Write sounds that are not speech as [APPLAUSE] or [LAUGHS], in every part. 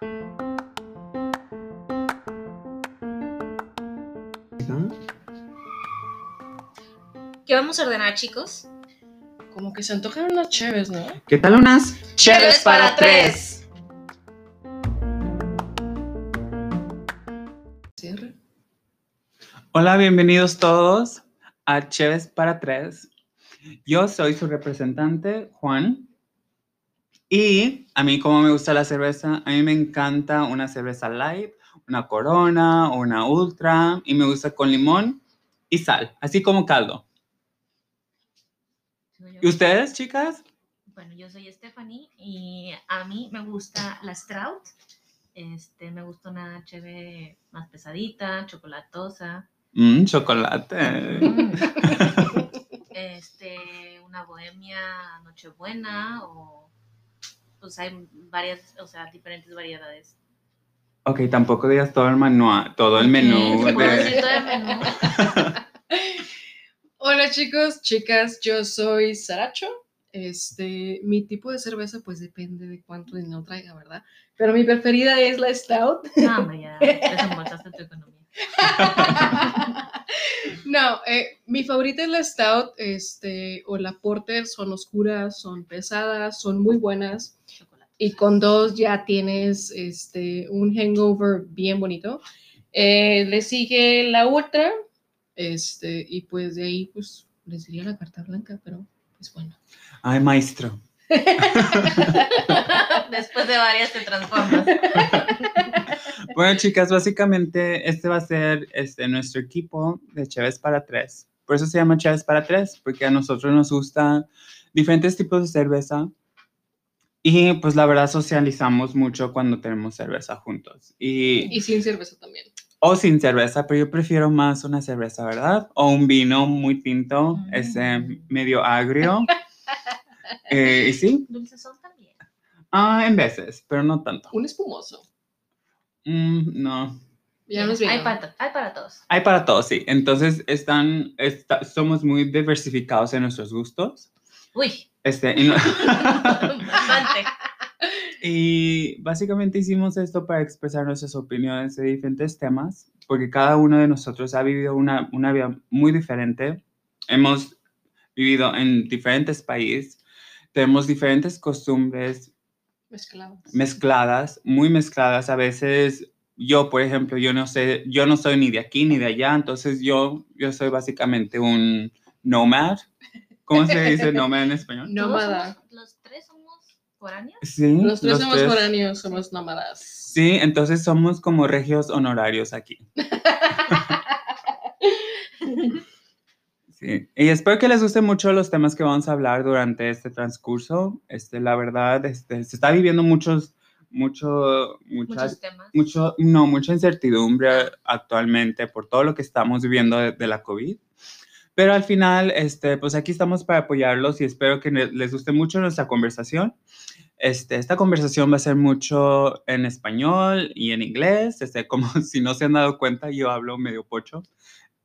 ¿Qué vamos a ordenar, chicos? Como que se antojan unas chéves, ¿no? ¿Qué tal unas Cheves para tres. Cierre. Hola, bienvenidos todos a Cheves para Tres. Yo soy su representante, Juan. Y a mí, como me gusta la cerveza, a mí me encanta una cerveza light, una corona, una ultra, y me gusta con limón y sal, así como caldo. ¿Y ustedes, chicas? Bueno, yo soy Stephanie y a mí me gusta la Strout. Este, me gusta una cheve más pesadita, chocolatosa. Mmm, chocolate. Mm. [LAUGHS] Este, una bohemia nochebuena o pues hay varias, o sea, diferentes variedades. Ok, tampoco digas todo el menú, todo el menú. ¿Se puede de- todo el menú? [LAUGHS] Hola chicos, chicas, yo soy Saracho. Este, mi tipo de cerveza pues depende de cuánto dinero traiga, ¿verdad? Pero mi preferida es la Stout. No, hombre, ya desembolsaste tu economía. [LAUGHS] no, eh, mi favorita es la Stout, este, o la Porter, son oscuras, son pesadas, son muy buenas. Chocolate. y con dos ya tienes este, un hangover bien bonito. Eh, le sigue la ultra, este, y pues de ahí pues les diría la carta blanca, pero pues bueno. Ay, maestro. [LAUGHS] Después de varias te transformas. [LAUGHS] Bueno, chicas, básicamente este va a ser este, nuestro equipo de Cheves para Tres. Por eso se llama Cheves para Tres, porque a nosotros nos gustan diferentes tipos de cerveza. Y pues la verdad socializamos mucho cuando tenemos cerveza juntos. Y, Y sin cerveza también. o sin cerveza, pero yo prefiero más una cerveza, ¿verdad? O un vino muy tinto, Mm. ese medio agrio. [LAUGHS] Eh, y sí, Dulces son también. ah, en veces, pero no tanto. Un espumoso. Mm, no. Ya nos hay, para, hay para todos. Hay para todos, sí. Entonces, están, esta- somos muy diversificados en nuestros gustos. Uy, Este, [LAUGHS] y, no- bastante. y básicamente hicimos esto para expresar nuestras opiniones de diferentes temas, porque cada uno de nosotros ha vivido una, una vida muy diferente. Hemos vivido en diferentes países, tenemos diferentes costumbres Mezclados. mezcladas, muy mezcladas. A veces yo, por ejemplo, yo no sé, yo no soy ni de aquí ni de allá, entonces yo, yo soy básicamente un nomad. ¿Cómo se dice [LAUGHS] nomad en español? ¿Todos Nómada. ¿Los tres somos foráneos? Sí, Los tres somos tres. foráneos, somos nómadas. Sí, entonces somos como regios honorarios aquí. [LAUGHS] [LAUGHS] Sí, y espero que les gusten mucho los temas que vamos a hablar durante este transcurso. Este, la verdad, este, se está viviendo muchos, mucho, muchas, Muchos temas. mucho, no, mucha incertidumbre actualmente por todo lo que estamos viviendo de, de la COVID. Pero al final, este, pues aquí estamos para apoyarlos y espero que les guste mucho nuestra conversación. Este, esta conversación va a ser mucho en español y en inglés. Este, como [LAUGHS] si no se han dado cuenta, yo hablo medio pocho.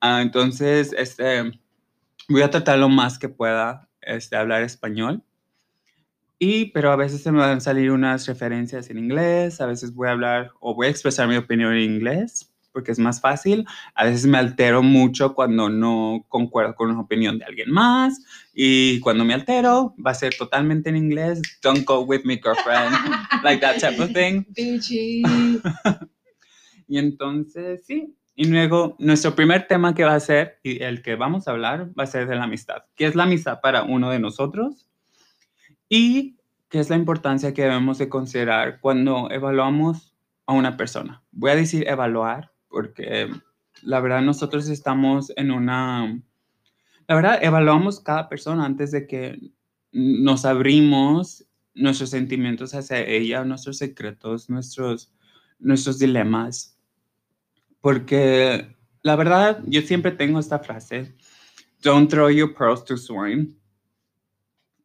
Ah, entonces, este, voy a tratar lo más que pueda este, hablar español. Y, pero a veces se me van a salir unas referencias en inglés, a veces voy a hablar o voy a expresar mi opinión en inglés, porque es más fácil. A veces me altero mucho cuando no concuerdo con una opinión de alguien más. Y cuando me altero, va a ser totalmente en inglés. Don't go with me, girlfriend. [LAUGHS] like that type of thing. [LAUGHS] Y entonces, sí. Y luego, nuestro primer tema que va a ser, y el que vamos a hablar, va a ser de la amistad. ¿Qué es la amistad para uno de nosotros? Y qué es la importancia que debemos de considerar cuando evaluamos a una persona. Voy a decir evaluar porque la verdad nosotros estamos en una... La verdad, evaluamos cada persona antes de que nos abrimos nuestros sentimientos hacia ella, nuestros secretos, nuestros, nuestros dilemas. Porque la verdad, yo siempre tengo esta frase, don't throw your pearls to swine.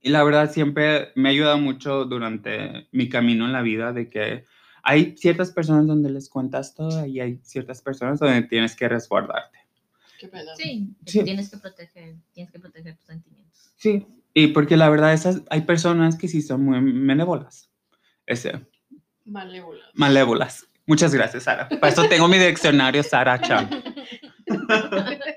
Y la verdad siempre me ayuda mucho durante mi camino en la vida de que hay ciertas personas donde les cuentas todo y hay ciertas personas donde tienes que resguardarte. Qué pena. Sí, Sí. tienes que proteger, tienes que proteger tus sentimientos. Sí, y porque la verdad esas, hay personas que sí son muy benévolas. Ese, Malévolas. Malévolas. Muchas gracias, Sara. Para eso tengo mi diccionario, Sara Chan. [LAUGHS]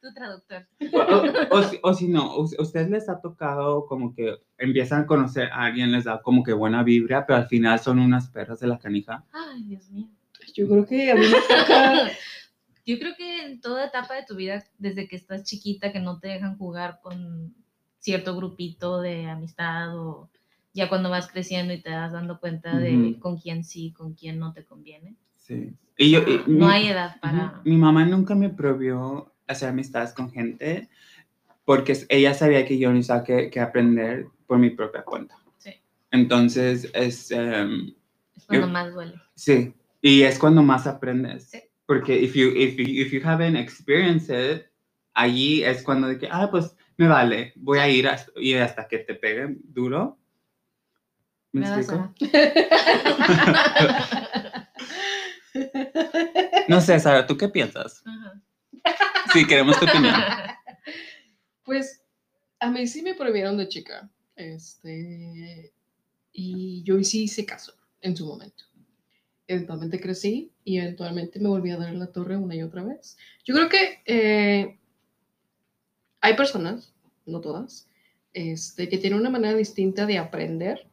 tu traductor. O, o- o si- o si no, ¿a ustedes les ha tocado como que empiezan a conocer a alguien, les da como que buena vibra, pero al final son unas perras de la canija? Ay, Dios mío. Yo creo que a mí me toca. [LAUGHS] Yo creo que en toda etapa de tu vida, desde que estás chiquita, que no te dejan jugar con cierto grupito de amistad o ya cuando vas creciendo y te das dando cuenta de Ujú. con quién sí, con quién no te conviene. Sí. Y yo, y No mi- hay edad para... Mi mamá nunca me prohibió hacer amistades con gente porque ella sabía que yo necesitaba que, que aprender por mi propia cuenta. Sí. Entonces, es, em, Es cuando yo- más duele. sí, y es cuando más aprendes. Sí. Porque if you, if, you, if you haven't experienced it, allí es cuando de que, ah, pues me vale, voy a ir hasta, y hasta que te pegue duro. ¿Me Me explico? a- [LAUGHS] No sé, Sara, ¿tú qué piensas? Sí, queremos tu opinión. [LAUGHS] Pues a mí sí me prohibieron de chica. Este. Y yo sí hice caso en su momento. Eventualmente crecí y eventualmente me volví a dar en la torre una y otra vez. Yo creo que eh, hay personas, no todas, este, que tienen una manera distinta de aprender.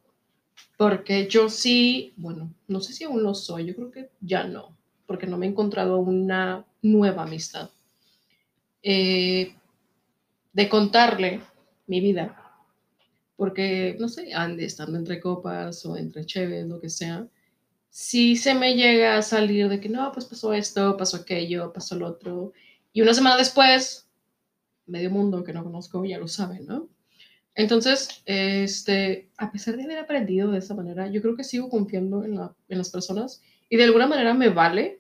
Porque yo sí, bueno, no sé si aún lo soy, yo creo que ya no, porque no me he encontrado una nueva amistad. Eh, de contarle mi vida, porque, no sé, ande estando entre copas o entre cheves, lo que sea, si se me llega a salir de que no, pues pasó esto, pasó aquello, pasó lo otro, y una semana después, medio mundo que no conozco ya lo sabe, ¿no? Entonces, este, a pesar de haber aprendido de esa manera, yo creo que sigo confiando en, la- en las personas y de alguna manera me vale,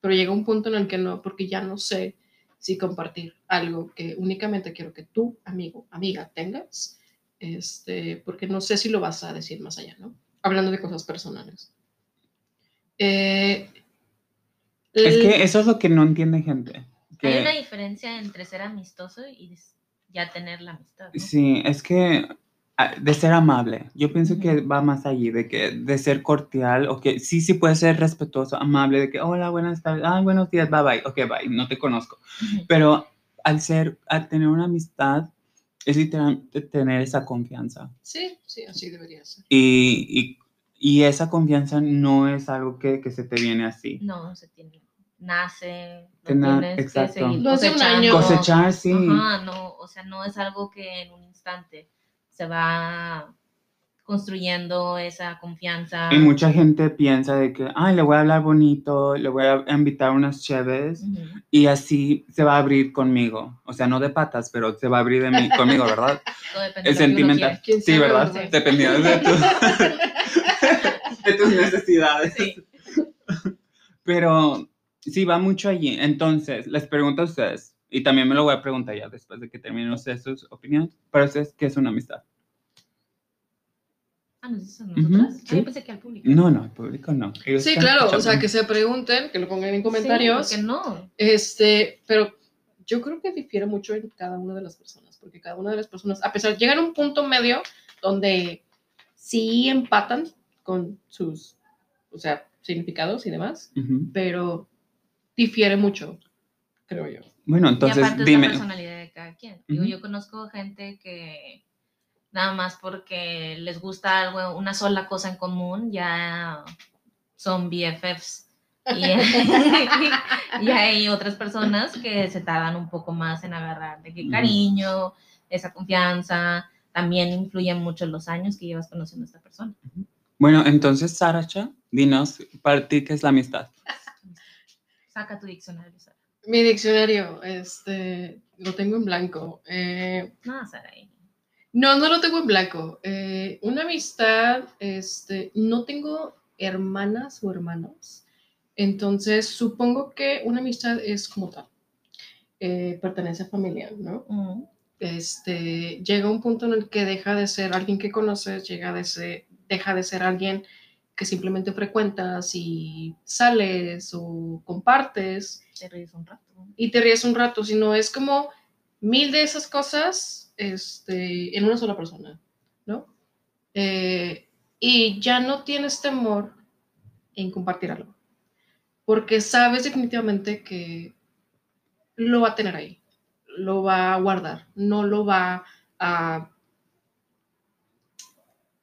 pero llega un punto en el que no, porque ya no sé si compartir algo que únicamente quiero que tú, amigo, amiga, tengas, este, porque no sé si lo vas a decir más allá, ¿no? Hablando de cosas personales. Eh, Es el- que eso es lo que no entiende gente. que- Hay una diferencia entre ser amistoso y ya tener la amistad. ¿no? Sí, es que ah, de ser amable, yo pienso que va más allí, de que de ser cordial, o que sí, sí puede ser respetuoso, amable, de que hola, buenas tardes, ay, buenos días, bye bye, ok, bye, no te conozco. Pero al ser, al tener una amistad, es literalmente tener esa confianza. sí, sí, así debería ser. Y, y, y esa confianza no es algo que, que se te viene así. No, no se tiene. Nace, Que no na- tienes exacto. que seguir cosechando. Cosechar, sí. Ajá, no, o sea, no es algo que en un instante se va construyendo esa confianza. Y mucha gente piensa de que, ay, le voy a hablar bonito, le voy a invitar unas cheves. Ujú. y así se va a abrir conmigo. O sea, no de patas, pero se va a abrir de mí, conmigo, ¿verdad? [LAUGHS] El sentimental. ¿Quién Sí, sabe, ¿verdad? verdad? Dependiendo de, tu- [LAUGHS] [LAUGHS] de tus necesidades. Sí. Pero sí, va mucho allí. Entonces, les pregunto a ustedes, y también me lo voy a preguntar ya después de que terminen ustedes sus opiniones, para ustedes, ¿qué es una amistad? Ah, ¿nos dices a Ujú, nosotras? Ah, sí. yo pensé que al público. No, no, el público no. Ellos Sí, claro, o sea, que se pregunten, que lo pongan en Sí, comentarios. ¿por qué no? Este, pero yo creo que difiere mucho en cada una de las personas, porque cada una de las personas, a pesar, llegan a un punto medio donde sí empatan con sus, o sea, significados y demás, Ujú. pero difiere mucho, creo yo. y Bueno, entonces aparte es dime. la personalidad de cada quien. Digo, Ujú. yo conozco gente que nada más porque les gusta algo, una sola cosa en común, ya son BFFs. Y, [LAUGHS] y hay otras personas que se tardan un poco más en agarrar de que Ujú. cariño, esa confianza, también influyen mucho los años que llevas conociendo a esta persona. Bueno, entonces, Saracha, dinos, para ti, ¿qué es la amistad? Saca tu diccionario, Sara. Mi diccionario, este, lo tengo en blanco. Eh, No, Sara. No, no lo tengo en blanco. Eh, una amistad, este, no tengo hermanas o hermanos. Entonces, supongo que una amistad es como tal. Eh, pertenece a familia, ¿no? Mm, Este, llega un punto en el que deja de ser alguien que conoces, llega de ser, deja de ser alguien que simplemente frecuentas y sales o compartes te ríes un rato. y te ríes un rato, sino es como mil de esas cosas este, en una sola persona, ¿no? Eh, y ya no tienes temor en compartir algo, porque sabes definitivamente que lo va a tener ahí, lo va a guardar, no lo va a,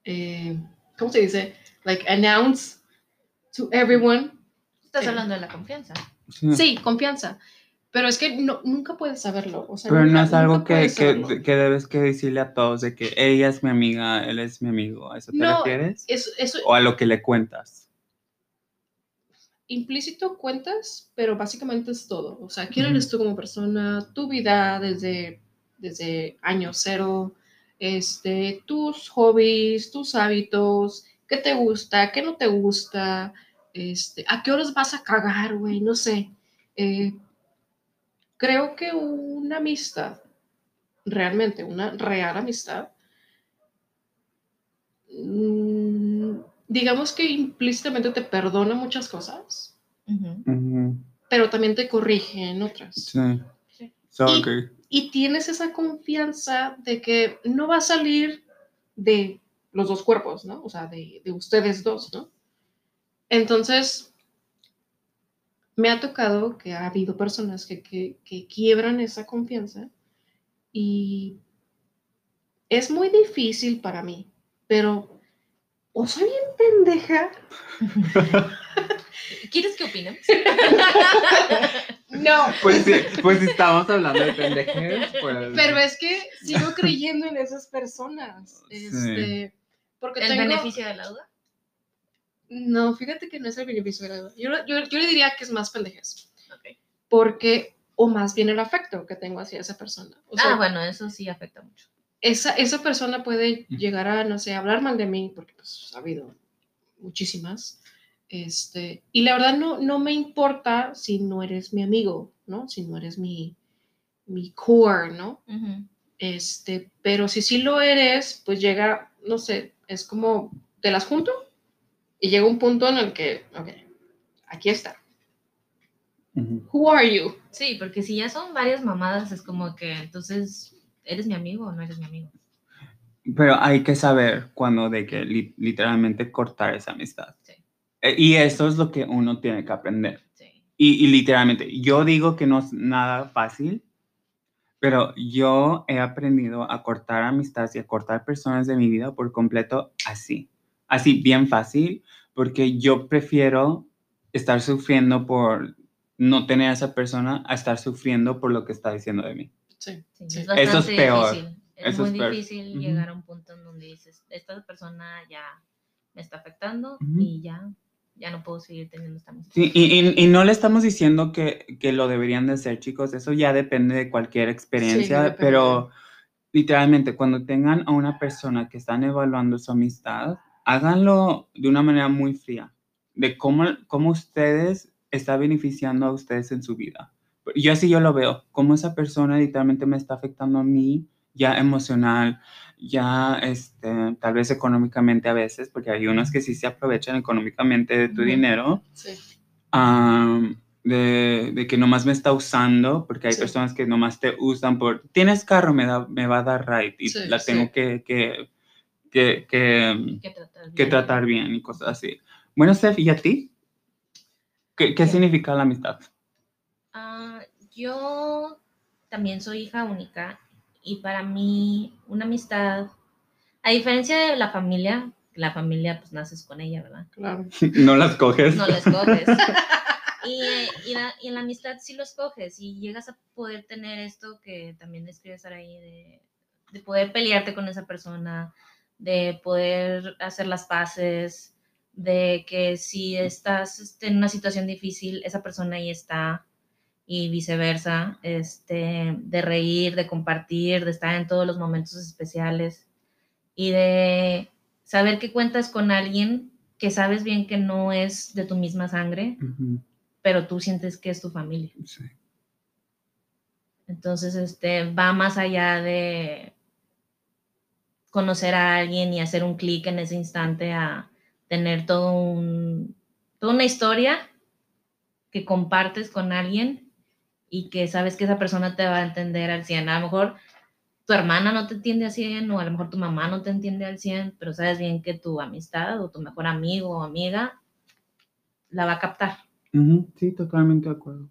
eh, ¿cómo se dice? Like announce to everyone. Estás Eh. hablando de la confianza. Sí. Sí, confianza. Pero es que no, nunca puedes saberlo. O sea, Pero no es algo que, que, debes que decirle a todos de que ella es mi amiga, él es mi amigo. ¿A eso te No, refieres? Es- eso ¿O a lo que le cuentas? implícito cuentas, pero básicamente es todo. O sea, quién eres tú como persona, tu vida desde, desde año cero, este, tus hobbies, tus hábitos, qué te gusta, qué no te gusta, este, a qué horas vas a cagar, güey, no sé. Eh, creo que una amistad, realmente, una real amistad, mm, digamos que implícitamente te perdona muchas cosas, pero también te corrige en otras. Sí. Sí. So Y-. Y tienes esa confianza de que no va a salir de los dos cuerpos, ¿no? O sea, de, de ustedes dos, ¿no? Entonces, me ha tocado que ha habido personas que, que, que quiebran esa confianza y es muy difícil para mí, pero o soy bien pendeja. [LAUGHS] ¿Quieres que opinemos? [LAUGHS] No, Pues sí, pues si estamos hablando de pendejes, pues... pero es que sigo creyendo en esas personas. Sí. Porque ¿El tengo... beneficio de la duda? No, fíjate que no es el beneficio de la duda. Yo, yo, yo le diría que es más pendejes. Ok. Porque, o más bien el afecto que tengo hacia esa persona. O sea, ah, bueno, eso sí afecta mucho. esa, esa persona puede Mm. llegar a, no sé, hablar mal de mí, porque pues ha habido muchísimas. Este, y la verdad no, no me importa si no eres mi amigo, ¿no? Si no eres mi, mi core, ¿no? Este, pero si sí lo eres, pues llega, no sé, es como, te las junto y llega un punto en el que, ok, aquí está. Who are you? Sí, porque si ya son varias mamadas, es como que entonces, ¿eres mi amigo o no eres mi amigo? Pero hay que saber cuando de que li- literalmente cortar esa amistad. Sí. Eh, Y eso es lo que uno tiene que aprender. Sí. Y, y literalmente, yo digo que no es nada fácil, pero yo he aprendido a cortar amistades y a cortar personas de mi vida por completo así. Así, bien fácil, porque yo prefiero estar sufriendo por no tener a esa persona a estar sufriendo por lo que está diciendo de mí. Sí, Sí, sí. es bastante Eso es peor. difícil. Es Eso es muy peor. difícil llegar a un punto en donde dices, esta persona ya me está afectando Ujú. y ya, ya no puedo seguir teniendo esta amistad. Sí, y, y- y no le estamos diciendo que, que lo deberían de hacer, chicos. Eso ya depende de cualquier experiencia, depende. pero literalmente cuando tengan a una persona que están evaluando su amistad, háganlo de una manera muy fría, de cómo, cómo ustedes está beneficiando a ustedes en su vida. Yo así yo lo veo, cómo esa persona literalmente me está afectando a mí, ya emocional, ya este, tal vez económicamente a veces, porque hay unos que sí se aprovechan económicamente de tu Ujú. dinero, sí. am, de, de que nomás me está usando, porque hay Sí. personas que nomás te usan por, tienes carro, me, da, me va a dar right y Sí, la tengo que, que, que, que, tratar que bien. tratar bien y cosas así. Bueno, Steph, ¿y a ti? ¿Qué, qué significa la amistad? Ah, yo también soy hija única y para mí una amistad, a diferencia de la familia, la familia pues naces con ella, ¿verdad? Claro. [LAUGHS] no las coges. No la escoges. [LAUGHS] Y, y, la- y la amistad sí lo escoges y llegas a poder tener esto que también escribes ahí de, de poder pelearte con esa persona, de poder hacer las paces, de que si estás este, en una situación difícil, esa persona ahí está y viceversa, este, de reír, de compartir, de estar en todos los momentos especiales y de saber que cuentas con alguien que sabes bien que no es de tu misma sangre, pero tú sientes que es tu familia. sí. Entonces, este, va más allá de conocer a alguien y hacer un clic en ese instante a tener todo un, toda una historia que compartes con alguien y que sabes que esa persona te va a entender al 100. A lo mejor tu hermana no te entiende al 100 o a lo mejor tu mamá no te entiende al 100, pero sabes bien que tu amistad o tu mejor amigo o amiga la va a captar. Sí, totalmente de acuerdo.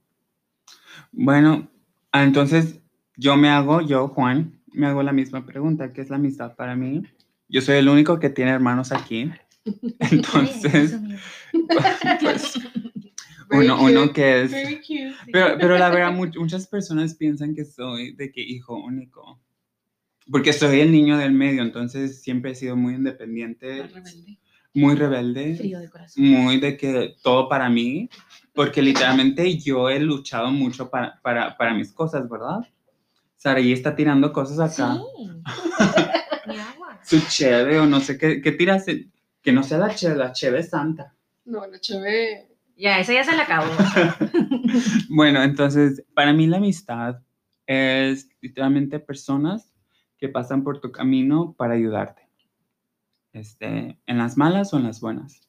Bueno, ah, entonces yo me hago, yo, Juan, me hago la misma pregunta, ¿qué es la amistad para mí? Yo soy el único que tiene hermanos aquí. [LAUGHS] Entonces, mismo. [LAUGHS] pues, Very uno, uno cute, que es... Very cute. Pero, pero la verdad, [LAUGHS] much- muchas personas piensan que soy de que hijo único. Porque soy el niño del medio, entonces siempre he sido muy independiente, Más rebelde. muy rebelde. Frío de corazón. muy de que todo para mí, porque literalmente yo he luchado mucho para, para, para mis cosas, ¿verdad? Saraí está tirando cosas acá. Sí. [LAUGHS] Mi agua. Su cheve o no sé qué, ¿qué tiras? Que no sea la cheve, la cheve es santa. No, la cheve. Ya, esa ya se la acabó. [LAUGHS] Bueno, entonces, para mí la amistad es literalmente personas que pasan por tu camino para ayudarte. Este, en las malas o en las buenas.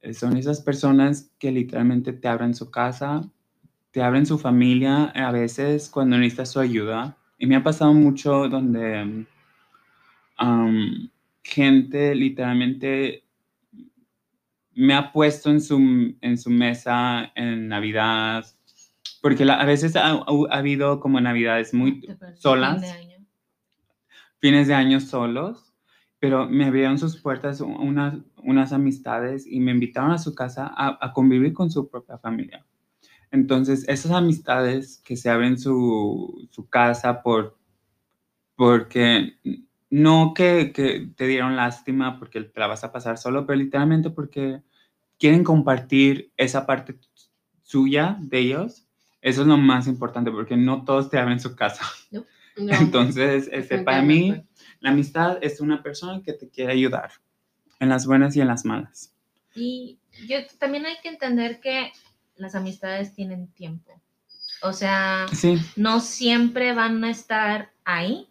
Eh, Son esas personas que literalmente te abren su casa, te abren su familia, a veces cuando necesitas su ayuda. Y me ha pasado mucho donde am, gente literalmente me ha puesto en su, en su mesa en Navidad, porque la- a veces ha, ha- ha habido como Navidades muy solas, Fin de año. fines de año solos, pero me abrieron sus puertas unas, unas amistades y me invitaron a su casa a, a convivir con su propia familia. Entonces, esas amistades que se abren su, su casa por, porque no que, que te dieron lástima porque te la vas a pasar solo, pero literalmente porque quieren compartir esa parte suya de ellos. Eso es lo más importante porque no todos te abren su casa. No, [LAUGHS] Entonces, este, para mí, la amistad es una persona que te quiere ayudar en las buenas y en las malas. Y yo también hay que entender que las amistades tienen tiempo. O sea, Sí, no siempre van a estar ahí,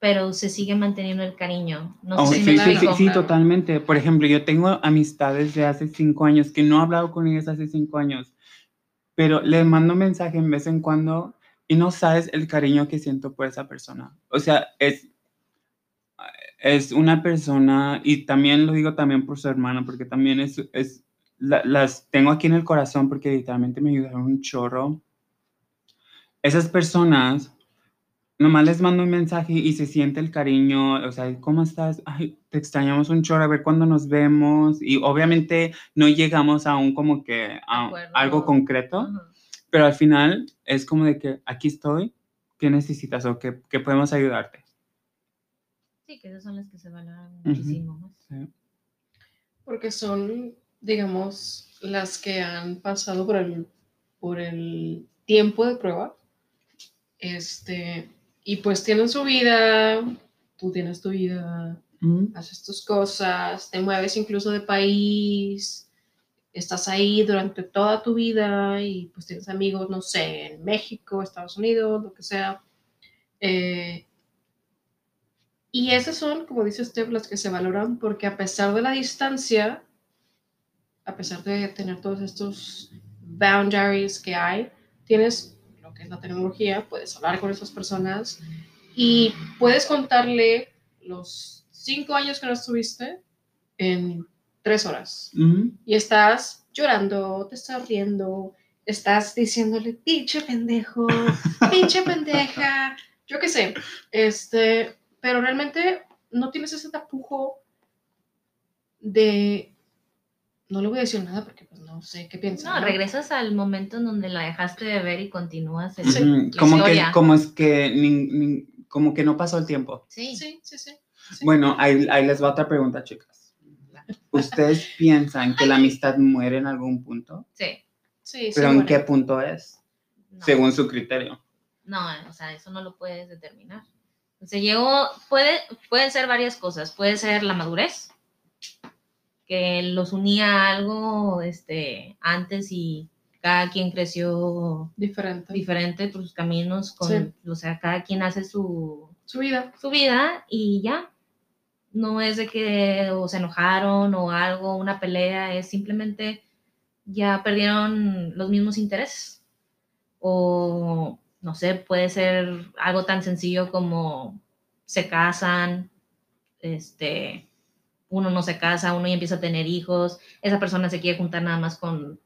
pero se sigue manteniendo el cariño. No Oh, sé sí, si me sí, sí, sí, totalmente. Por ejemplo, yo tengo amistades de hace cinco años que no he hablado con ellas hace cinco años, pero les mando mensaje en vez en cuando y no sabes el cariño que siento por esa persona. O sea, es, es una persona, y también lo digo también por su hermana, porque también es, es la- las tengo aquí en el corazón porque literalmente me ayudaron un chorro. Esas personas, nomás les mando un mensaje y se siente el cariño, o sea, ¿cómo estás? Ay, te extrañamos un chorro, a ver cuándo nos vemos. Y obviamente no llegamos a un como que a algo concreto, Ajá. pero al final es como de que aquí estoy, ¿qué necesitas o qué, qué podemos ayudarte? Sí, que esas son las que se valoran muchísimo más. Sí. Porque son, digamos, las que han pasado por el, por el tiempo de prueba. Este, y pues tienen su vida, tú tienes tu vida, Mm, haces tus cosas, te mueves incluso de país, estás ahí durante toda tu vida y pues tienes amigos, no sé, en México, Estados Unidos, lo que sea. Eh, y esas son, como dice Steph, las que se valoran porque a pesar de la distancia, a pesar de tener todos estos boundaries que hay, tienes lo que es la tecnología, puedes hablar con esas personas y puedes contarle los cinco años que no estuviste en tres horas. Y estás llorando, te estás riendo, estás diciéndole, pinche pendejo, pinche pendeja, yo qué sé. Este, pero realmente no tienes ese tapujo de. No le voy a decir nada porque pues no sé qué piensa. No, regresas al momento en donde la dejaste de ver y continúas el- Sí. Como que, como es que, ni- ni- como que no pasó el tiempo. Sí. Sí, sí, sí. sí. Bueno, ahí, ahí les va otra pregunta, chicas. ¿Ustedes [LAUGHS] piensan que la amistad muere en algún punto? Sí. Sí, sí, ¿Pero en qué punto es? No. Según su criterio. No, o sea, eso no lo puedes determinar. Se llegó, puede, pueden ser varias cosas. Puede ser la madurez, que los unía a algo este, antes y cada quien creció Diferente. diferente por sus caminos, con, Sí. o sea, cada quien hace su, Su vida. su vida y ya. No es de que o se enojaron o algo, una pelea, es simplemente ya perdieron los mismos intereses. O no sé, puede ser algo tan sencillo como se casan, este, uno no se casa, uno ya empieza a tener hijos, esa persona se quiere juntar nada más con,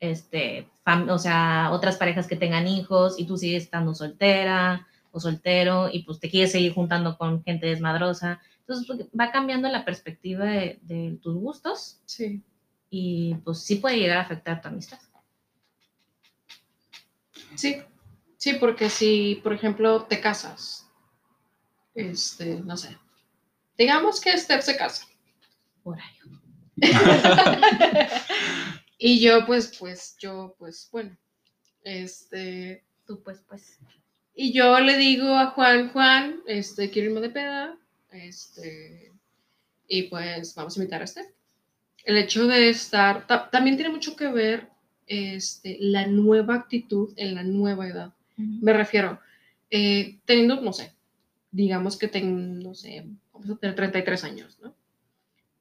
este, fam- o sea, otras parejas que tengan hijos y tú sigues estando soltera o soltero y pues te quieres seguir juntando con gente desmadrosa. Entonces pues, va cambiando la perspectiva de, de tus gustos Sí. y pues sí puede llegar a afectar tu amistad. Sí, sí, porque si, por ejemplo, te casas, este, no sé, digamos que Steph se casa Por ahí. [LAUGHS] [LAUGHS] y yo, pues, pues, yo, pues, bueno, este, Tú pues, pues. y yo le digo a Juan, Juan, este, quiero irme de peda, este, y pues vamos a invitar a Steph. El hecho de estar, ta- también tiene mucho que ver, este, la nueva actitud en la nueva edad. Me refiero, eh, teniendo, no sé, digamos que tengo, no sé, vamos a tener 33 años, ¿no?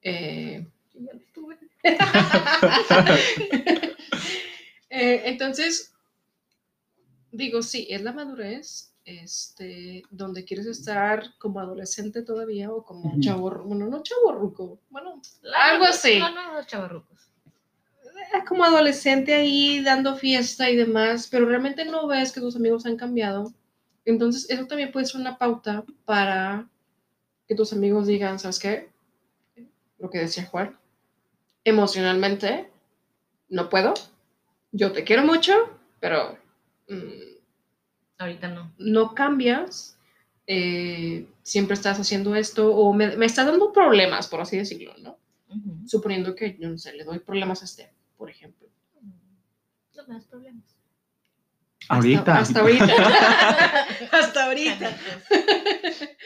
Eh, ya lo tuve. [LAUGHS] Eh, entonces, digo, sí, es la madurez, este, donde quieres estar como adolescente todavía o como Ujú. chavo, bueno, no chavo bueno, Algo así. No, no, no, chavarrucos. eh, como adolescente ahí dando fiesta y demás, pero realmente no ves que tus amigos han cambiado. Entonces, eso también puede ser una pauta para que tus amigos digan, ¿sabes qué? Lo que decía Juan, emocionalmente no puedo, yo te quiero mucho, pero mm, Ahorita no. no cambias, eh, siempre estás haciendo esto o me, me está dando problemas, por así decirlo, ¿no? Suponiendo que, yo no sé, le doy problemas a este, por ejemplo. No me das problemas. Ahorita. Hasta, hasta ahorita. hasta ahorita. [LAUGHS] [LAUGHS]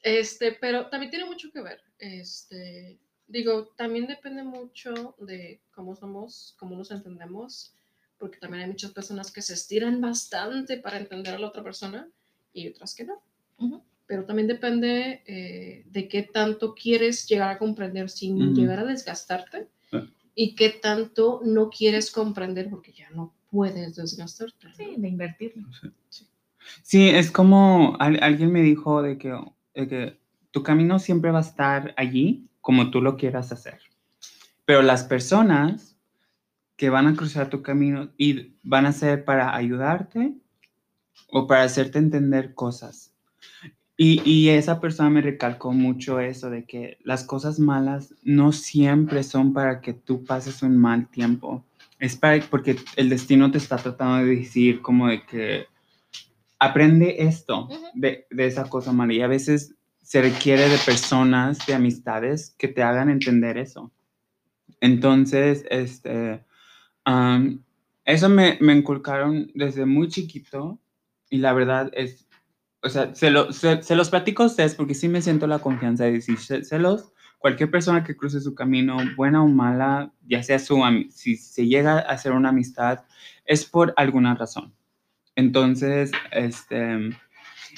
Este, pero también tiene mucho que ver. Este, digo, también depende mucho de cómo somos, cómo nos entendemos, porque también hay muchas personas que se estiran bastante para entender a la otra persona y otras que no. Pero también depende eh, de qué tanto quieres llegar a comprender sin llegar a desgastarte Ah. y qué tanto no quieres comprender porque ya no puedes desgastarte. ¿no? Sí, de invertirlo. Sí, es como al- alguien me dijo de que, de que tu camino siempre va a estar allí como tú lo quieras hacer. Pero las personas que van a cruzar tu camino y van a ser para ayudarte o para hacerte entender cosas. Y, y esa persona me recalcó mucho eso de que las cosas malas no siempre son para que tú pases un mal tiempo. Es para, porque el destino te está tratando de decir como de que aprende esto de, de esa cosa mala. Y a veces se requiere de personas, de amistades que te hagan entender eso. Entonces, este, eso me, me inculcaron desde muy chiquito y la verdad es, o sea, se, lo- se, se los platico a ustedes porque sí me siento la confianza de decírselos. Cualquier persona que cruce su camino, buena o mala, ya sea su, ami- si se llega a hacer una amistad, es por alguna razón. Entonces, este,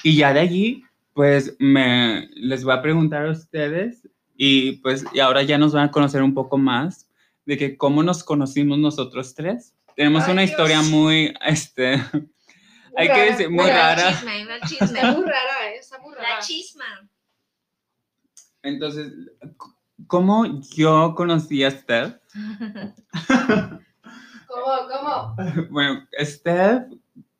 y ya de allí, pues me, les voy a preguntar a ustedes y pues y ahora ya nos van a conocer un poco más de que cómo nos conocimos nosotros tres. Tenemos Ay, una Dios. historia muy, este, hay que rara, decir, muy rara. rara. [LAUGHS] Chisme, Está chisme. muy rara, ¿eh? Está muy rara. La chisma. Entonces, ¿cómo yo conocí a Steph? [LAUGHS] [LAUGHS] ¿Cómo? ¿Cómo? Bueno, Steph,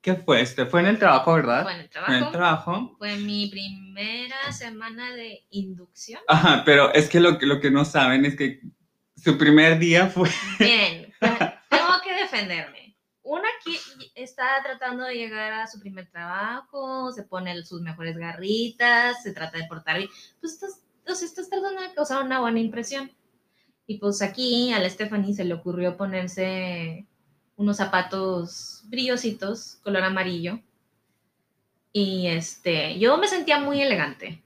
¿qué fue? Steph fue en el trabajo, ¿verdad? Fue en el Fue en el trabajo. trabajo. Fue mi primera semana de inducción. Ajá, pero es que lo, que lo que no saben es que su primer día fue... [LAUGHS] Bien, tengo que defenderme. Una aquí está tratando de llegar a su primer trabajo, se pone sus mejores garritas, se trata de portar bien. Pues estás, sea, estás tratando de causar una buena impresión. Y pues aquí a la Stephanie se le ocurrió ponerse unos zapatos brillositos, color amarillo. Y este, yo me sentía muy elegante.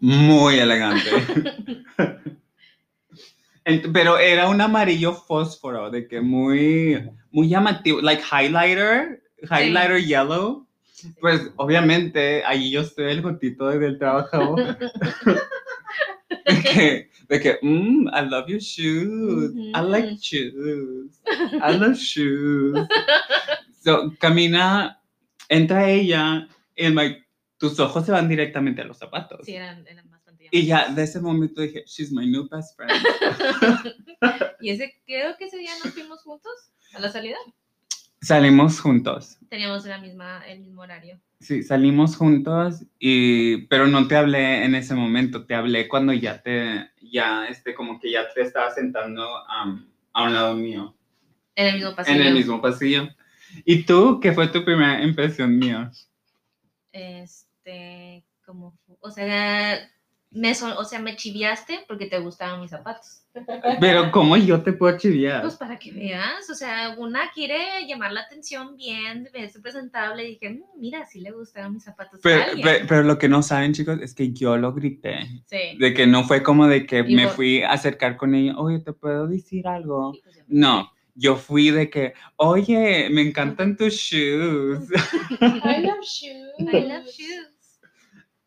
Muy elegante. [LAUGHS] Pero era un amarillo fósforo, de que muy, muy llamativo, like highlighter, highlighter yellow. Pues obviamente allí yo estoy el gotito del trabajo. De [LAUGHS] [LAUGHS] que, de que mm, I love your shoes. I like shoes. I love shoes. So, camina entra ella y like, tus ojos se van directamente a los zapatos. Sí, eran, eran bastante Y ya de ese momento dije, she's my new best friend. [LAUGHS] Y ese, creo que ese día nos fuimos juntos a la salida. Salimos juntos. Teníamos la misma, el mismo horario. Sí, salimos juntos, y, pero no te hablé en ese momento, te hablé cuando ya te, ya, este, como que ya te estaba sentando am, a un lado mío, En el mismo pasillo. en el mismo pasillo. ¿Y tú, qué fue tu primera impresión mía? Este, como, o sea, me, so- o sea, me chiviaste porque te gustaban mis zapatos. Pero, ¿cómo yo te puedo chiviar? Pues para que veas, o sea, una quiere llamar la atención bien, verse presentable, y dije, "Mm, mira, sí le gustaban mis zapatos Pero, alguien". pero, pero lo que no saben, chicos, es que yo lo grité. sí. De que no fue como de que Y me vos- fui a acercar con ella, oye, ¿te puedo decir algo? Pues yo- No, yo fui de que, oye, me encantan tus shoes. [LAUGHS] I love shoes. I love shoes.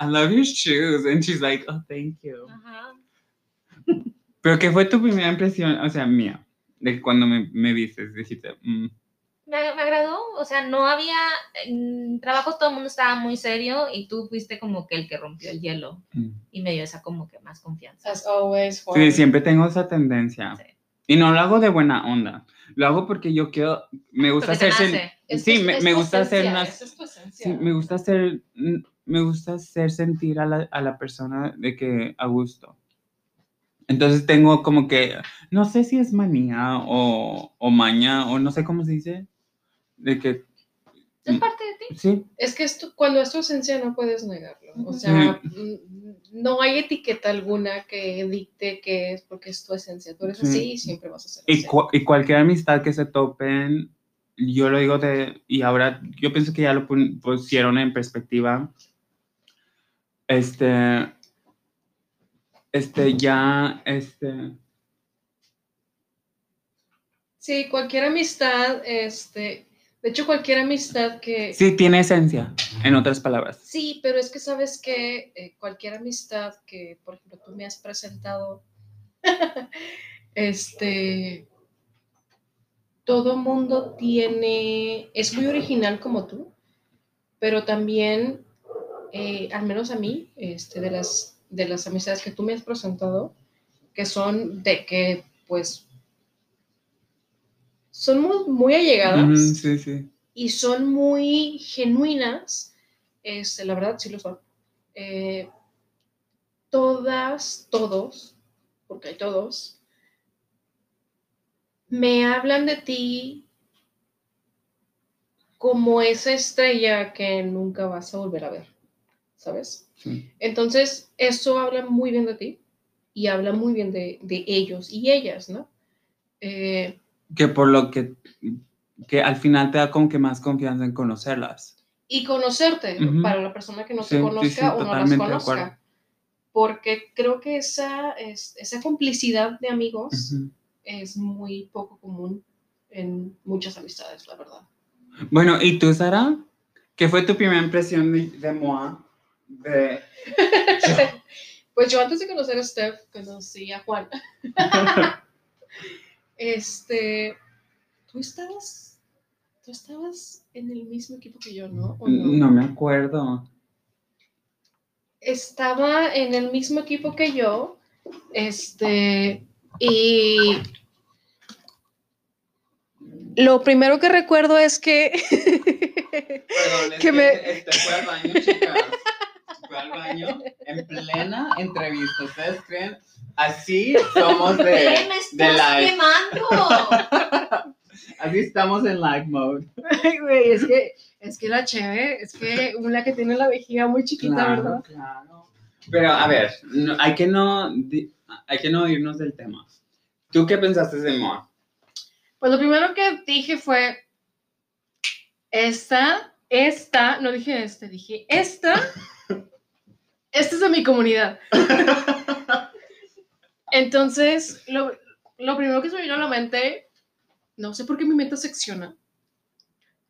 I love your shoes. And she's like, oh, thank you. Ajá. Pero, ¿qué fue tu primera impresión, o sea, mía, de cuando me, me viste? Dijiste, mm, Me, me agradó, o sea, no había, en trabajos todo el mundo estaba muy serio y tú fuiste como que el que rompió el hielo mm. y me dio esa como que más confianza. As always, Sí, siempre tengo esa tendencia. Sí. Y no lo hago de buena onda. Lo hago porque yo quiero, me gusta Porque hacer... Es sí, me, es me gusta hacer unas... es. Sí, me gusta hacer, me gusta hacer sentir a la, a la persona de que a gusto. Entonces tengo como que, no sé si es manía o, o maña o no sé cómo se dice, de que, Es parte de ti. sí, Es que esto, cuando es tu esencia no puedes negarlo. O sea, mm, no hay etiqueta alguna que dicte que es porque es tu esencia. Tú eres Sí. así y siempre vas a ser y, así. cua- y cualquier amistad que se topen, yo lo digo de, y ahora yo pienso que ya lo pusieron en perspectiva, este, este, ya, este, Sí, cualquier amistad, este, de hecho cualquier amistad que... sí tiene esencia, en otras palabras. Sí, pero es que sabes que eh, cualquier amistad que, por ejemplo, tú me has presentado, [LAUGHS] este, todo mundo tiene, es muy original como tú, pero también, eh, al menos a mí, este, de las, de las amistades que tú me has presentado, que son de que, pues, son muy, muy allegadas Ujú, sí, sí. y son muy genuinas, este, la verdad sí lo son. Eh, todas, todos, porque hay todos, me hablan de ti como esa estrella que nunca vas a volver a ver, ¿sabes? sí. Entonces, eso habla muy bien de ti y habla muy bien de, de ellos y ellas, ¿no? Eh, que por lo que, que al final te da como que más confianza en conocerlas. y conocerte para la persona que no Sí, te conozca sí, o no las conozca. Porque creo que esa, es, esa complicidad de amigos es muy poco común en muchas amistades, la verdad. Bueno, ¿y tú, Sara? ¿Qué fue tu primera impresión de, de Moa? De... Pues yo antes de conocer a Steph, conocí a Juan. [LAUGHS] Este, tú estabas, tú estabas en el mismo equipo que yo, ¿no? ¿O no? No me acuerdo. estaba en el mismo equipo que yo, este, y lo primero que recuerdo es que, Perdón, es [LAUGHS] Que me- este fue al baño, chicas. Fue al baño en plena entrevista. ¿Ustedes creen? Así somos de, ¡Ay, me de estás live. quemando! Así estamos en live mode. Ay, güey, es que, es que la cheve, es que una que tiene la vejiga muy chiquita, Claro, ¿verdad? claro. Pero a ver, no- hay, que no, hay que no irnos del tema. ¿Tú qué pensaste de Moa? Pues lo primero que dije fue, esta, esta, no dije este, dije esta, esta es de mi comunidad. Entonces, lo, lo primero que se me vino a la mente, no sé por qué mi mente secciona,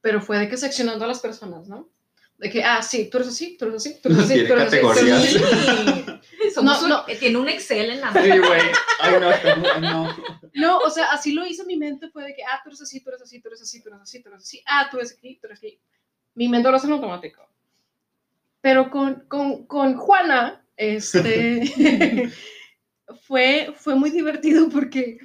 pero fue de que seccionando a las personas, ¿no? De que, ah, sí, tú eres así, tú eres así, tú eres así, Tiene tú eres así, categorías. Somos No, un- no. eh, Tiene un Excel en la Sí, mano. güey. Ay, no, está- no. No, o sea, así lo hizo mi mente, fue de que, ah, tú eres así, tú eres así, tú eres así, tú eres así, tú eres así, ah, tú eres aquí, tú eres aquí. mi mente lo hace en automático. Pero con, con, con Juana, este, [LAUGHS] fue, fue muy divertido porque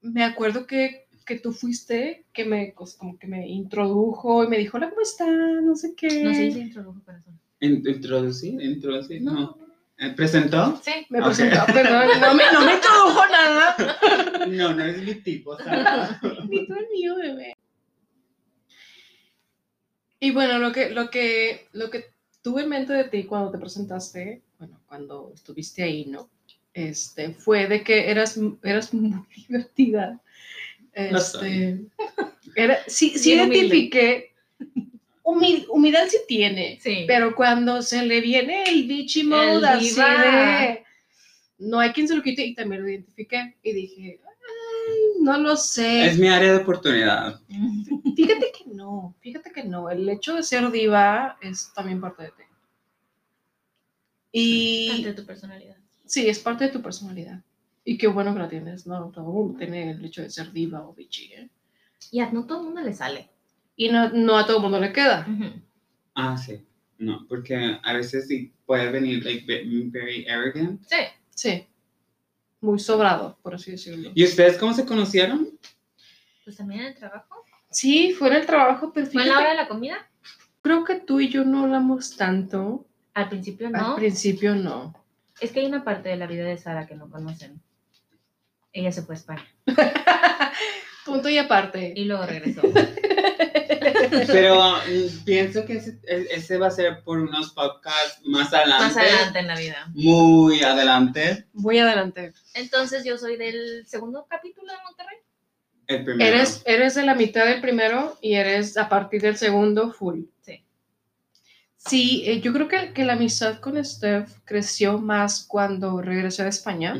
me acuerdo que, que tú fuiste, que me, pues, como que me introdujo y me dijo, hola, ¿cómo está? No sé qué. No sé si introdujo corazón. In- ¿Introducir? ¿Introducir? No. Eh, ¿Presentó? Sí. Me presentó, perdón, no me, no me introdujo nada. No, no es mi tipo, Sara. [LAUGHS] Ni tú el mío, bebé. Y bueno, lo que, lo que, lo que tuve en mente de ti cuando te presentaste, bueno, cuando estuviste ahí, ¿no? Este, fue de que eras, eras muy [LAUGHS] divertida. Este, era, sí, sí identifiqué. Humil, humildad sí tiene, Sí. pero cuando se le viene el bitchy El mode así de no hay quien se lo quite y también lo identifiqué y dije, "Ay, no lo sé. Es mi área de oportunidad. [LAUGHS] Fíjate que no, fíjate que no. El hecho de ser diva es también parte de ti. Y Ante tu personalidad. sí, es parte de tu personalidad. Y qué bueno que la tienes, ¿no? Todo el mundo tiene el hecho de ser diva o bitchy, ¿eh? Y a no todo el mundo le sale. Y no, no a todo el mundo le queda. Ah, sí. No, porque a veces sí puede venir like ve- very arrogant. Sí. Sí. Muy sobrado, por así decirlo. ¿Y ustedes cómo se conocieron? Pues también en el trabajo. Sí, fue en el trabajo, pero ¿Fue en la hora de la comida? creo que tú y yo no hablamos tanto. Al principio Al no. principio no. Es que hay una parte de la vida de Sara que no conocen. Ella se fue a España [LAUGHS] Punto y aparte. y luego regresó. [LAUGHS] Pero mm, pienso que ese, e- ese va a ser por unos podcasts más adelante. Más adelante en la vida. Muy adelante. Voy adelante. Entonces yo soy del segundo capítulo de Monterrey. El primero. Eres, eres de la mitad del primero y eres a partir del segundo full. Sí. Sí, eh, yo creo que, que la amistad con Steph creció más cuando regresé de España,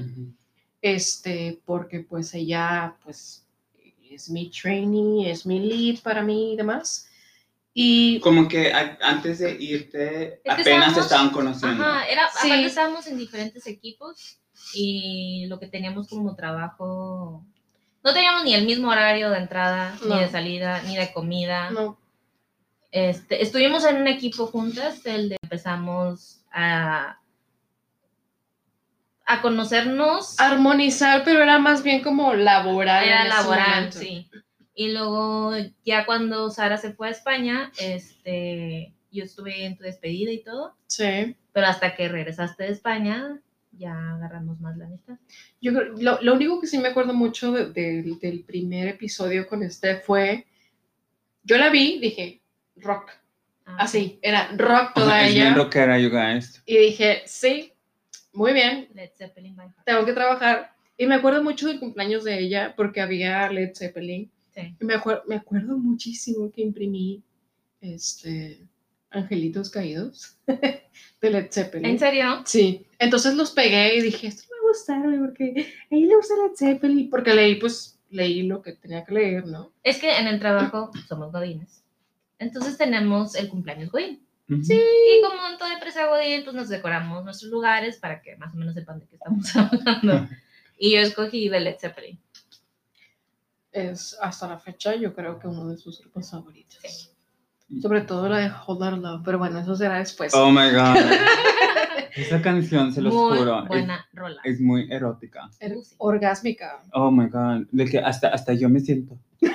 este, porque pues ella pues es mi trainee, es mi lead para mí y demás. Y Como que a- antes de irte, Es apenas estaban conociendo. Ajá, era, Sí. aparte estábamos en diferentes equipos y lo que teníamos como trabajo, no teníamos ni el mismo horario de entrada, No. ni de salida, ni de comida. no, Este, estuvimos en un equipo juntas, el de empezamos a, a conocernos. armonizar, pero era más bien como laboral. Era en ese laboral, momento. sí. Y luego, ya cuando Sara se fue a España, este, yo estuve en tu despedida y todo, Sí. pero hasta que regresaste de España, ya agarramos más la amistad. Yo lo, lo único que sí me acuerdo mucho de- de- del primer episodio con este fue, yo la vi, dije, rock, Ah, así, era rock toda ella. bien rockera, you guys. Y dije, sí, muy bien, Led Zeppelin by heart. tengo que trabajar. Y me acuerdo mucho del cumpleaños de ella porque había Led Zeppelin. Sí. Y me, acuer- me acuerdo muchísimo que imprimí este, angelitos caídos [LAUGHS] de Led Zeppelin. ¿En serio? Sí, entonces los pegué y dije, esto me va a gustar, güey, porque a ella le gusta Led Zeppelin, porque leí, pues, leí lo que tenía que leer, ¿no? Es que en el trabajo somos godines. Entonces tenemos el cumpleaños godín. Ujú. Sí. Y como en toda empresa godín, pues nos decoramos nuestros lugares para que más o menos sepan de qué estamos [LAUGHS] hablando. Y yo escogí de Led Zeppelin. Es hasta la fecha, yo creo que uno de sus grupos favoritos. Sí. Sobre todo la de Hold Our Love, pero bueno, eso será después. Oh my god. [LAUGHS] Esa canción, se los Muy juro, es, buena rola. es muy erótica. Er- Uh, sí. Orgásmica. Oh my god. De que hasta, hasta yo me siento. [LAUGHS]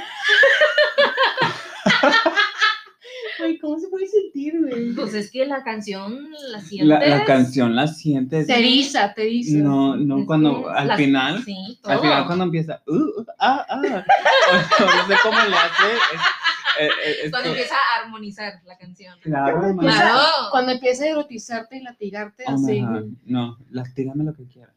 Ay, ¿cómo se puede sentir, güey? Pues es que la canción la sientes. La, la canción la sientes. Te eriza, te eriza. No, no, cuando al las- final, Sí, al final todo. cuando empieza, uh, uh, ah, ah, [LAUGHS] o, no sé cómo le hace. Es, es Cuando que- empieza a armonizar la canción. claro, Cuando Claro. Cuando empieza a erotizarte y latigarte Oh así. No, lastígame lo que quieras.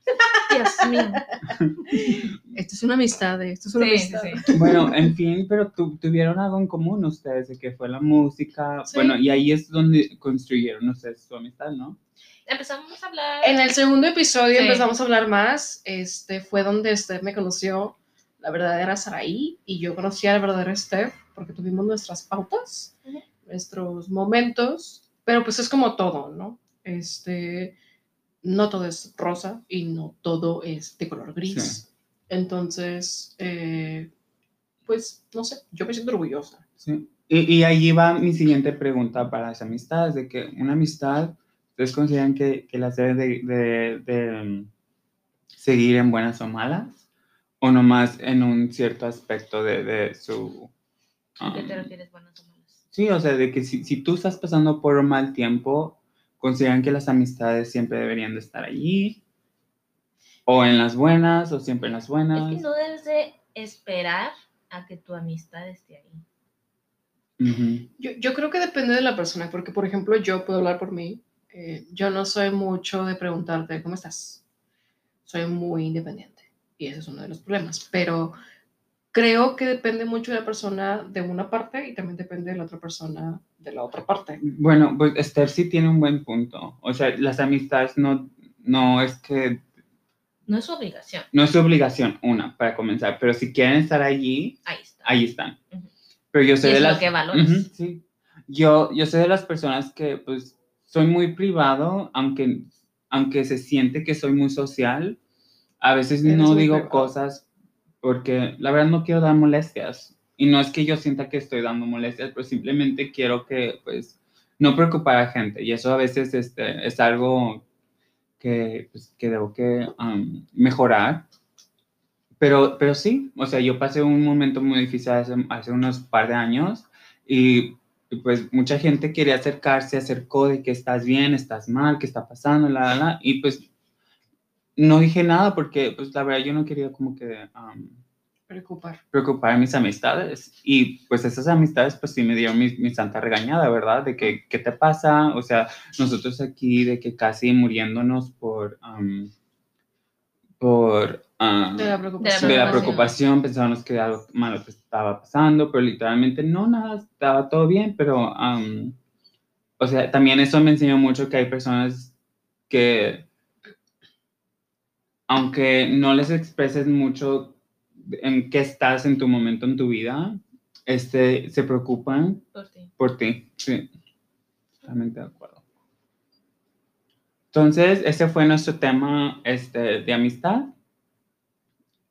Dios mío. [LAUGHS] Esto es una amistad, eh, esto es una Sí, amistad. sí. Bueno, en fin, pero tu- tuvieron algo en común ustedes, de que fue la música. Sí. Bueno, y ahí es donde construyeron ustedes su amistad, ¿no? Empezamos a hablar. En el segundo episodio Sí. empezamos a hablar más. Este fue donde Steph me conoció la verdadera Saraí y yo conocí a la verdadera Steph porque tuvimos nuestras pautas, nuestros momentos, pero pues es como todo, ¿no? Este, no todo es rosa y no todo es de color gris. Sí. Entonces, eh, pues no sé, yo me siento orgullosa. Sí. Y, y allí va mi siguiente pregunta para las amistades, de que una amistad, ¿ustedes consideran que, que las debe de, de- de, mm, seguir en buenas o malas? ¿O nomás en un cierto aspecto de, de su... ¿A qué te um, refieres, buenas o malas? Sí, o sea, de que si, si tú estás pasando por un mal tiempo, ¿consideran que las amistades siempre deberían de estar allí? ¿O en las buenas o siempre en las buenas? Es que no debes de esperar a que tu amistad esté ahí. Ujú. Yo, yo creo que depende de la persona, porque por ejemplo yo puedo hablar por mí. eh, yo no soy mucho de preguntarte cómo estás. Soy muy independiente y ese es uno de los problemas. Pero creo que depende mucho de la persona de una parte y también depende de la otra persona de la otra parte. Bueno, pues Esther sí tiene un buen punto. O sea, las amistades no, no es que, No es su obligación. no es su obligación, una, para comenzar, pero si quieren estar allí, Ahí está. ahí están. Pero yo soy de lo las... que valoras. Ujú, sí. Yo, yo soy de las personas que, pues, soy muy privado, aunque, aunque se siente que soy muy social. A veces Eres no digo cosas porque la verdad no quiero dar molestias. Y no es que yo sienta que estoy dando molestias, pero simplemente quiero que, pues, no preocupar a gente. Y eso a veces este, es algo que, pues, que debo que um, mejorar. Pero, pero sí, o sea, yo pasé un momento muy difícil hace, hace unos par de años y, y, pues mucha gente quería acercarse, acercó de que estás bien, estás mal, qué está pasando, la, la, la, y pues no dije nada porque pues la verdad yo no quería como que um, Preocupar. preocupar a mis amistades y pues esas amistades pues sí me dieron mi, mi santa regañada, ¿verdad? De que, ¿qué te pasa? O sea, nosotros aquí de que casi muriéndonos por... um, por um, De la preocupación. de la preocupación. pensábamos que algo malo te estaba pasando, pero literalmente no, nada, estaba todo bien, pero, am, o sea, también eso me enseñó mucho que hay personas que, aunque no les expreses mucho en qué estás en tu momento en tu vida, este, se preocupan Por ti. por ti, sí, totalmente de acuerdo. Entonces, ese fue nuestro tema este, de amistad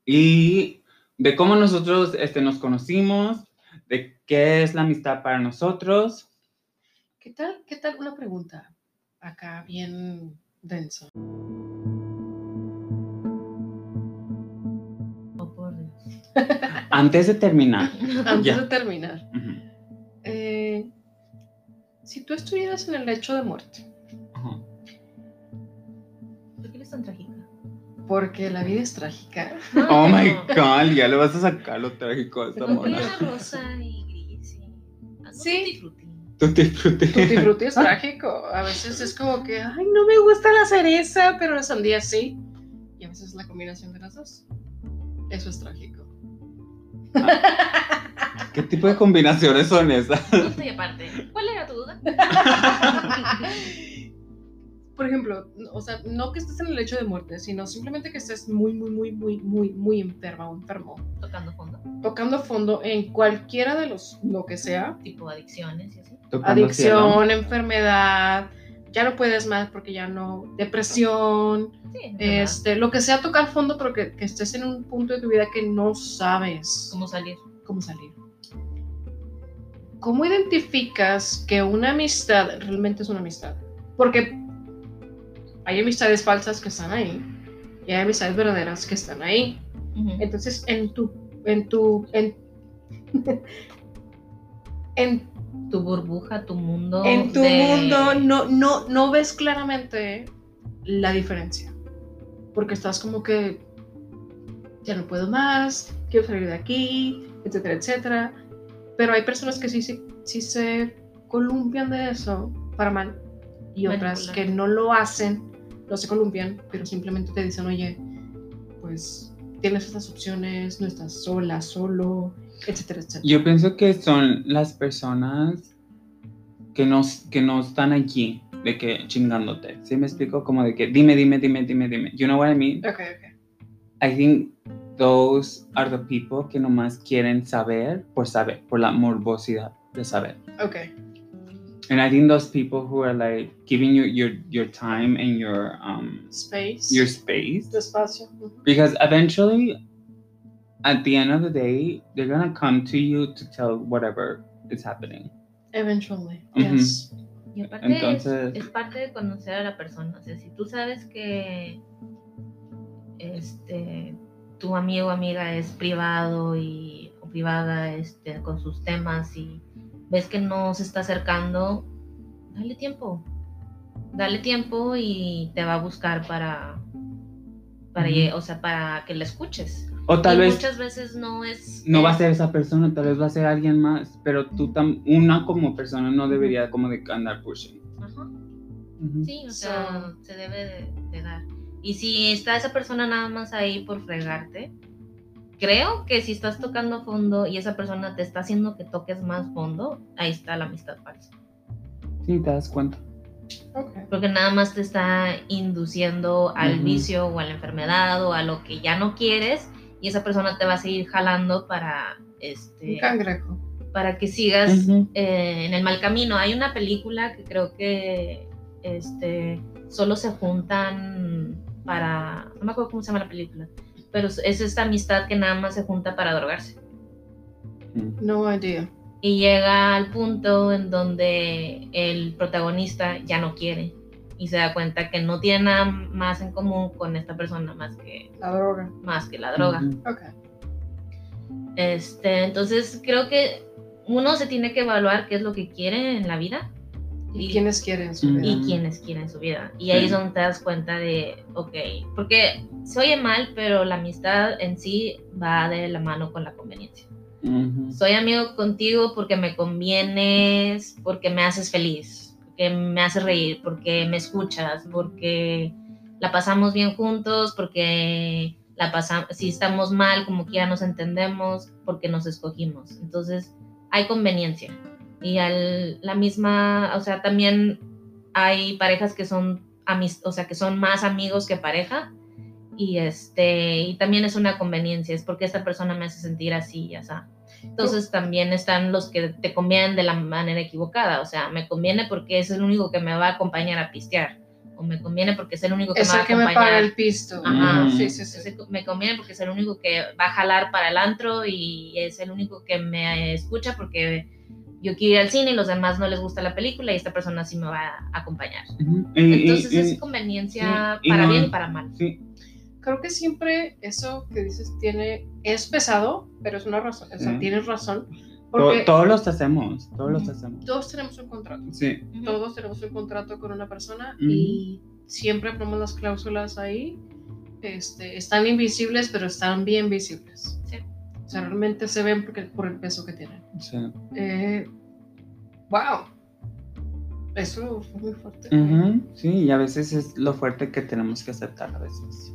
y de cómo nosotros este, nos conocimos, de qué es la amistad para nosotros. ¿Qué tal? ¿Qué tal? Una pregunta acá bien densa. Antes de terminar, [LAUGHS] Antes Ya. de terminar, eh, si tú estuvieras en el lecho de muerte. ¿Por qué eres tan trágica? porque la vida es trágica, oh No. my god, ya le vas a sacar lo trágico a esta ¿Por qué mona. rosa y gris? y- algo Sí. Tutti frutti. Tutti frutti es [LAUGHS] trágico. A veces es como que, ay, no me gusta la cereza, pero la sandía sí. Y a veces es la combinación de las dos. Eso es trágico. ¿Qué tipo de combinaciones son esas? Punto y aparte. ¿Cuál era tu duda? [LAUGHS] Por ejemplo, o sea, no que estés en el lecho de muerte, sino simplemente que estés muy, muy, muy, muy, muy, muy enferma o enfermo. Tocando fondo. Tocando fondo en cualquiera de los, lo que sea. Tipo adicciones y así. Tocando cielo. Adicción, enfermedad, ya no puedes más porque ya no, depresión, Sí, este, lo que sea tocar fondo, pero que, que estés en un punto de tu vida que no sabes ¿Cómo salir? cómo salir. ¿Cómo identificas que una amistad realmente es una amistad? Porque hay amistades falsas que están ahí y hay amistades verdaderas que están ahí. Ujú. Entonces, en tu, en tu, en, [LAUGHS] en, Tu burbuja, tu mundo. en tu de- mundo no, no, no ves claramente la diferencia. Porque estás como que ya no puedo más, quiero salir de aquí, etcétera, etcétera. Pero hay personas que sí, sí, sí se columpian de eso para mal y otras Manipular. que no lo hacen, no se columpian, pero simplemente te dicen, oye, pues tienes estas opciones, no estás sola, solo, etcétera, etcétera. Yo pienso que son las personas que no, que no están allí, de que chingándote. ¿Sí me explico? Como de que dime, dime, dime, dime, dime. You know what I mean? Ok, ok. I think those are the people que nomás quieren saber por saber, por la morbosidad de saber. Ok. And I think those people who are like giving you your, your time and your, um, Space. your space Tu espacio. Because eventually at the end of the day they're gonna come to you to tell whatever it's happening. Eventually, Ujú. yes. Y aparte Entonces- es, es parte de conocer a la persona. O sea, si tú sabes que este tu amigo o amiga es privado y o privada este, con sus temas y ves que no se está acercando, dale tiempo. Dale tiempo y te va a buscar para para lle- o sea, para que le escuches. O tal y vez muchas veces no es no va a ser esa persona, tal vez va a ser alguien más, pero tú tam- una como persona no debería como de andar pushing. Ajá. Ujú. Sí, o sea, se debe de, de dar. Y si está esa persona nada más ahí por fregarte, creo que si estás tocando fondo y esa persona te está haciendo que toques más fondo, ahí está la amistad falsa. Sí, te das cuenta. Okay. Porque nada más te está induciendo al Ujú. vicio o a la enfermedad o a lo que ya no quieres y esa persona te va a seguir jalando para, Un este, cangrejo. para que sigas eh, en el mal camino. Hay una película que creo que este, solo se juntan para, no me acuerdo cómo se llama la película, pero es es esta amistad que nada más se junta para drogarse. Mm. No idea. Y llega al punto en donde el protagonista ya no quiere y se da cuenta que no tiene nada más en común con esta persona más que, La droga. más que la droga. Ujú. Ok. Este, entonces creo que uno se tiene que evaluar qué es lo que quiere en la vida ¿Y Y- quiénes quieren su vida? y quienes quieren su vida. Y ahí Sí. es donde te das cuenta de, ok, porque se oye mal, pero la amistad en sí va de la mano con la conveniencia. Ujú. Soy amigo contigo porque me convienes, porque me haces feliz, porque me haces reír, porque me escuchas, porque la pasamos bien juntos, porque la pasamos, si estamos mal, como quiera nos entendemos, porque nos escogimos. Entonces, hay conveniencia. Y al, la misma, o sea, también hay parejas que son o sea, que son más amigos que pareja. Y este, y también es una conveniencia, es porque esta persona me hace sentir así y así. Entonces también están los que te convienen de la manera equivocada, o sea, me conviene porque es el único que me va a acompañar a pistear, o me conviene porque es el único que Es me va el a que me acompañar. paga el pisto. Ajá. Sí, sí, sí. Ese me conviene porque es el único que va a jalar para el antro y es el único que me escucha porque yo quiero ir al cine y los demás no les gusta la película y esta persona sí me va a acompañar. Ujú. Y- y- Entonces y- es conveniencia sí, y para no- bien y para mal. sí, Creo que siempre eso que dices tiene es pesado, pero es una razón. O sea, tienes razón. Porque todos los hacemos, todos los hacemos. todos tenemos un contrato. Sí. Todos tenemos un contrato con una persona y siempre ponemos las cláusulas ahí. Este, están invisibles, pero están bien visibles. Sí. O sea, realmente se ven porque, por el peso que tienen. sí. Eh, wow. Eso fue muy fuerte. Sí, y a veces es lo fuerte que tenemos que aceptar a veces.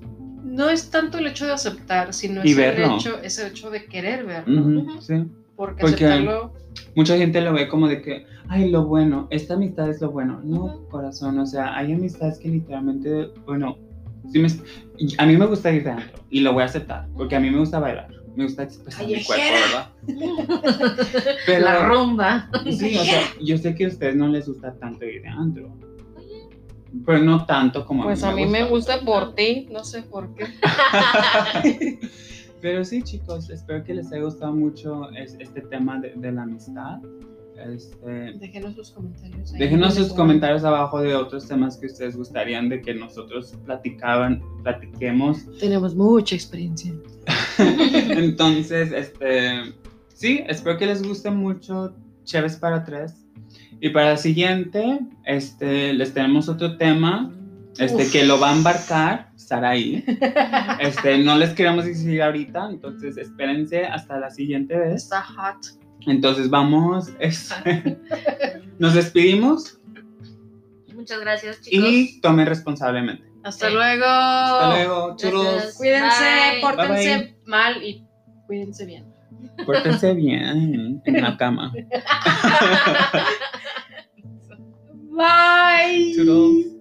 No es tanto el hecho de aceptar, sino Y es el, hecho, es el hecho de querer verlo. Sí. Porque, Porque- aceptarlo. Mucha gente lo ve como de que, ay, lo bueno, esta amistad es lo bueno. No, corazón, o sea, hay amistades que literalmente, bueno, sí me, a mí me gusta ir de antro y lo voy a aceptar, porque a mí me gusta bailar, me gusta expresar mi cuerpo. ¿verdad? [LAUGHS] Pero, la rumba. sí, o sea, [LAUGHS] yo sé que a ustedes no les gusta tanto ir de antro, pero no tanto como Pues a mí me gusta por ti, no sé por qué. [LAUGHS] Pero sí, chicos, espero que les haya gustado mucho es- este tema de, de la amistad. Este, Déjenos sus comentarios. ahí. déjenos sus comentarios abajo de otros temas que ustedes gustarían de que nosotros platicaban, platiquemos. Tenemos mucha experiencia. [LAUGHS] Entonces, este, sí, espero que les guste mucho Chéves para tres. Y para el siguiente, este, les tenemos otro tema, este, Uf. que lo va a embarcar Saraí. [LAUGHS] Este, no les queremos decir ahorita, entonces espérense hasta la siguiente vez. Está hot. Entonces vamos, este, [LAUGHS] nos despedimos Muchas gracias, chicos. y tomen responsablemente. Hasta Sí. luego. Hasta luego, churros. Cuídense, Bye. pórtense Bye, bye. mal y cuídense bien. Pórtense bien en la cama. [LAUGHS] Bye. Toodles.